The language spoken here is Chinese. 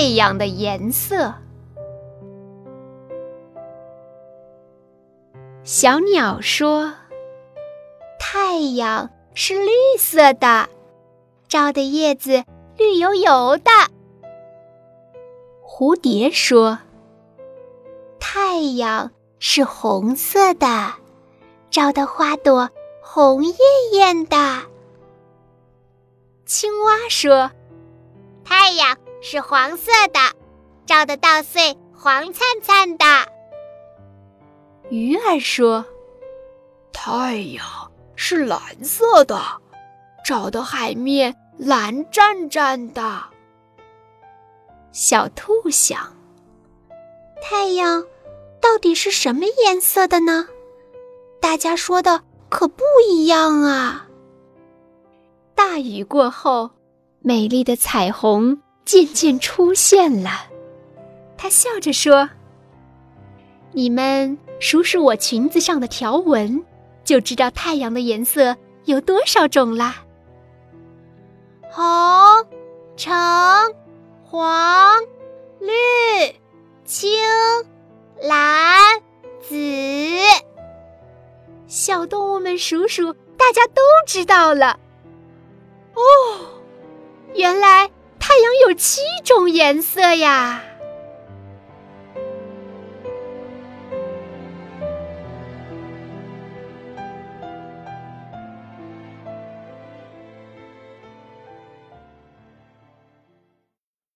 太阳的颜色。小鸟说：“太阳是绿色的，照的叶子绿油油的。”蝴蝶说：“太阳是红色的，照的花朵红艳艳的。”青蛙说：“太阳是黄色的，照的稻穗黄灿灿的。”鱼儿说：“太阳是蓝色的，照的海面蓝湛湛的。”小兔想：“太阳到底是什么颜色的呢？大家说的可不一样啊！”大雨过后，美丽的彩虹渐渐出现了。他笑着说：“你们。”数数我裙子上的条纹，就知道太阳的颜色有多少种啦。红、橙、黄、绿、青、蓝、紫。小动物们数数，大家都知道了。哦，原来有七种颜色呀！